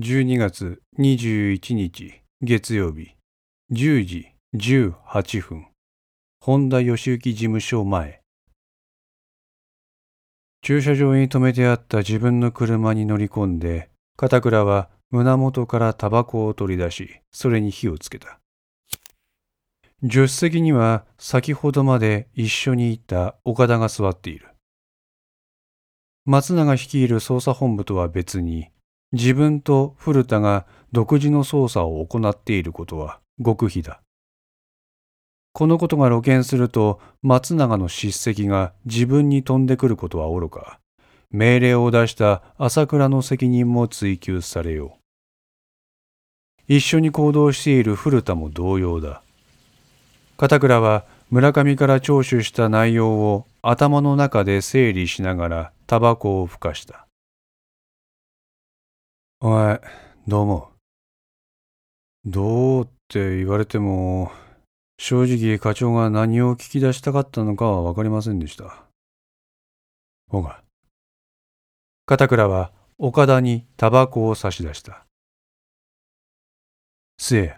12月21日月曜日10時18分。本田義行事務所前。駐車場に止めてあった自分の車に乗り込んで片倉は胸元からタバコを取り出しそれに火をつけた。助手席には先ほどまで一緒にいた岡田が座っている。松永率いる捜査本部とは別に自分と古田が独自の捜査を行っていることは極秘だ。このことが露見すると松永の叱責が自分に飛んでくることはおろか、命令を出した朝倉の責任も追及されよう。一緒に行動している古田も同様だ。片倉は村上から聴取した内容を頭の中で整理しながらタバコをふかした。お前、どう思う？どうって言われても、正直課長が何を聞き出したかったのかはわかりませんでした。ほが。片倉は岡田にタバコを差し出した。せえ。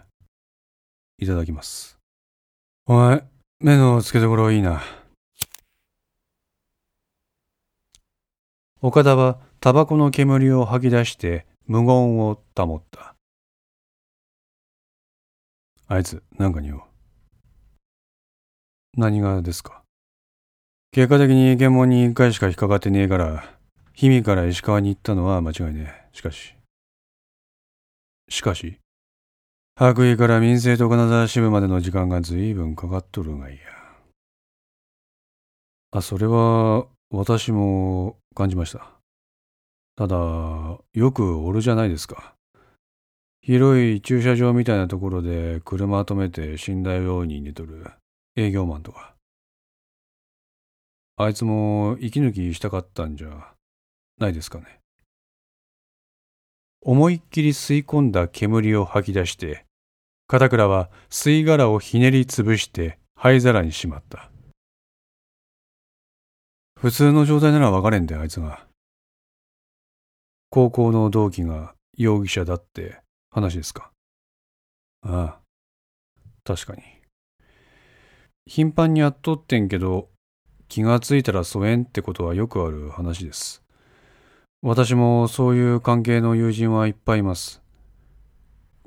いただきます。お前、目の付けどころいいな。岡田はタバコの煙を吐き出して無言を保った。あいつ、なんかにおう。何がですか？結果的に検問に一回しか引っかかってねえから、氷見から石川に行ったのは間違いねえ。しかし。しかし白衣から民生と金沢支部までの時間が随分かかっとるがいや。あ、それは、私も感じました。ただ、よくおるじゃないですか。広い駐車場みたいなところで車止めて死んだように寝とる営業マンとか。あいつも息抜きしたかったんじゃないですかね。思いっきり吸い込んだ煙を吐き出して、片倉は吸い殻をひねりつぶして灰皿にしまった。普通の状態なら分かれんで、あいつが。高校の同期が容疑者だって話ですか？ああ、確かに。頻繁にやっとってんけど、気がついたら疎遠ってことはよくある話です。私もそういう関係の友人はいっぱいいます。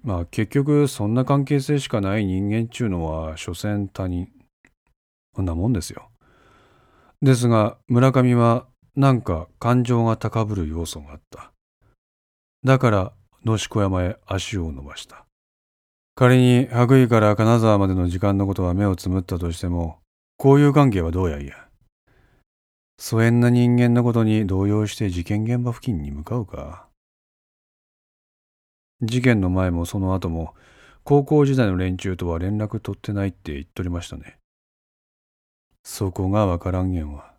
まあ結局そんな関係性しかない人間っちゅうのは所詮他人。こんなもんですよ。ですが村上はなんか感情が高ぶる要素があった。だから野志小山へ足を伸ばした。仮に白衣から金沢までの時間のことは目をつむったとしても、交友関係はどうやいや。疎遠な人間のことに動揺して事件現場付近に向かうか。事件の前もその後も、高校時代の連中とは連絡取ってないって言っとりましたね。そこがわからんげんわ。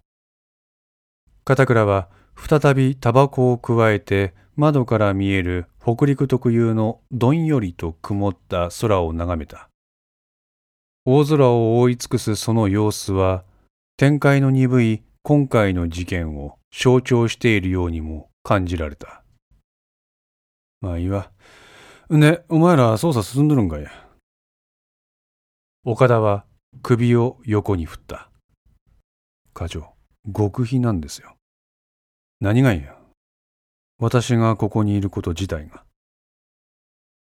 片倉は再びタバコをくわえて窓から見える北陸特有のどんよりと曇った空を眺めた。大空を覆い尽くすその様子は、展開の鈍い今回の事件を象徴しているようにも感じられた。まあいいわ。ね、お前ら捜査進んどるんかい。岡田は首を横に振った。課長、極秘なんですよ。何がいいや。私がここにいること自体が。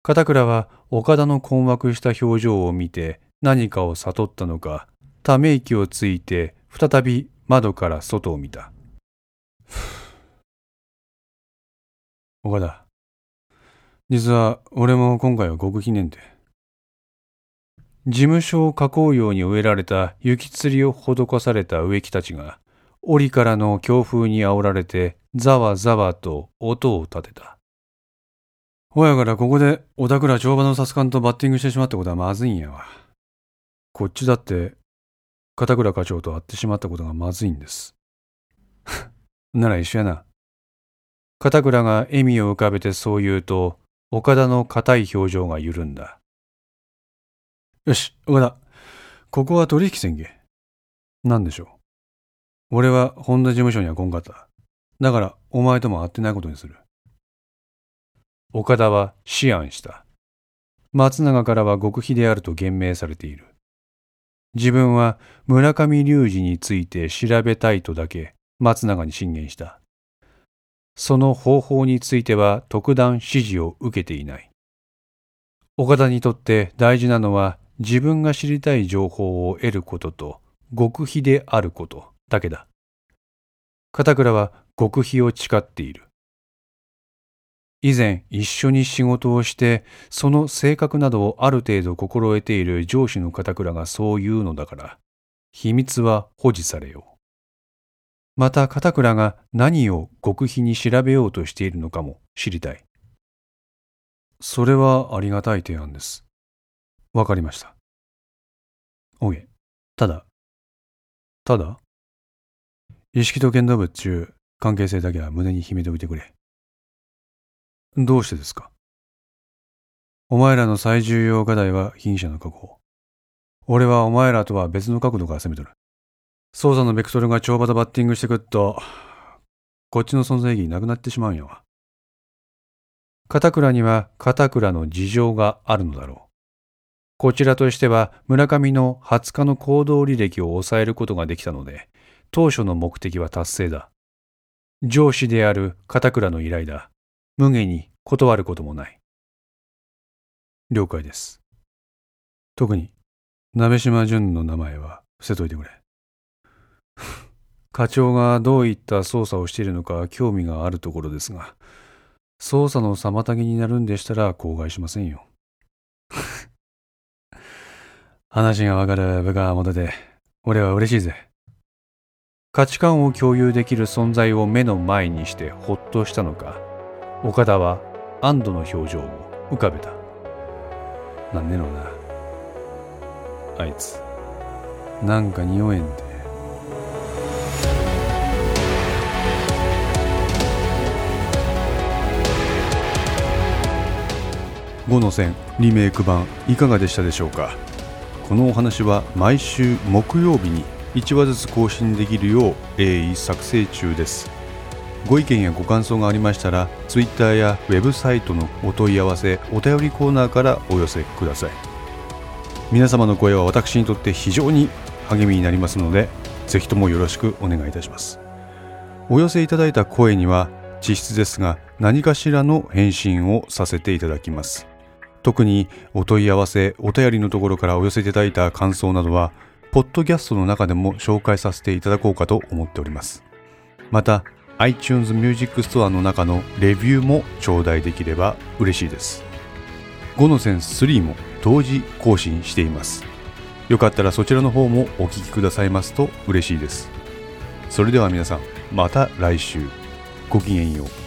片倉は岡田の困惑した表情を見て何かを悟ったのか、ため息をついて再び窓から外を見た。岡田、実は俺も今回は極秘ねんで。事務所を囲うように植えられた雪吊りを施された植木たちが檻からの強風に煽られてざわざわと音を立てた。ほやからここで小田倉帳場のサスカンとバッティングしてしまったことはまずいんやわ。こっちだって片倉課長と会ってしまったことがまずいんです。なら一緒やな。片倉が笑みを浮かべてそう言うと、岡田の硬い表情が緩んだ。よし、岡田。ここは取引宣言。何でしょう。俺は本田事務所には来んかった。だから、お前とも会ってないことにする。岡田は思案した。松永からは極秘であると言明されている。自分は村上隆二について調べたいとだけ松永に進言した。その方法については特段指示を受けていない。岡田にとって大事なのは自分が知りたい情報を得ることと極秘であることだけだ。片倉は極秘を誓っている。以前一緒に仕事をしてその性格などをある程度心得ている上司の片倉がそう言うのだから秘密は保持されよう。また片倉が何を極秘に調べようとしているのかも知りたい。それはありがたい提案です。わかりました。おげ、ただ、ただ、意識と剣道部中、関係性だけは胸に秘めておいてくれ。どうしてですか？お前らの最重要課題は被疑者の確保。俺はお前らとは別の角度から攻めとる。捜査のベクトルが超バタバッティングしてくっと、こっちの存在意義なくなってしまうんよ。片倉には片倉の事情があるのだろう。こちらとしては村上の20日の行動履歴を抑えることができたので、当初の目的は達成だ。上司である片倉の依頼だ。無下に断ることもない。了解です。特に、鍋島淳の名前は伏せといてくれ。課長がどういった捜査をしているのか興味があるところですが、捜査の妨げになるんでしたら口外しませんよ。話がわかる部下は元で、俺は嬉しいぜ。価値観を共有できる存在を目の前にしてほっとしたのか、岡田は安堵の表情を浮かべた。なんでのな。あいつ。なんか匂えんで。5の線リメイク版いかがでしたでしょうか？このお話は毎週木曜日に1話ずつ更新できるよう鋭意作成中です。ご意見やご感想がありましたら Twitter やウェブサイトのお問い合わせお便りコーナーからお寄せください。皆様の声は私にとって非常に励みになりますのでぜひともよろしくお願いいたします。お寄せいただいた声には実質ですが何かしらの返信をさせていただきます。特にお問い合わせお便りのところからお寄せいただいた感想などはポッドキャストの中でも紹介させていただこうかと思っておりますまた iTunes Music Store の中のレビューも頂戴できれば嬉しいです。5の線3も同時更新しています。よかったらそちらの方もお聴きくださいますと嬉しいです。それでは皆さん、また来週。ごきげんよう。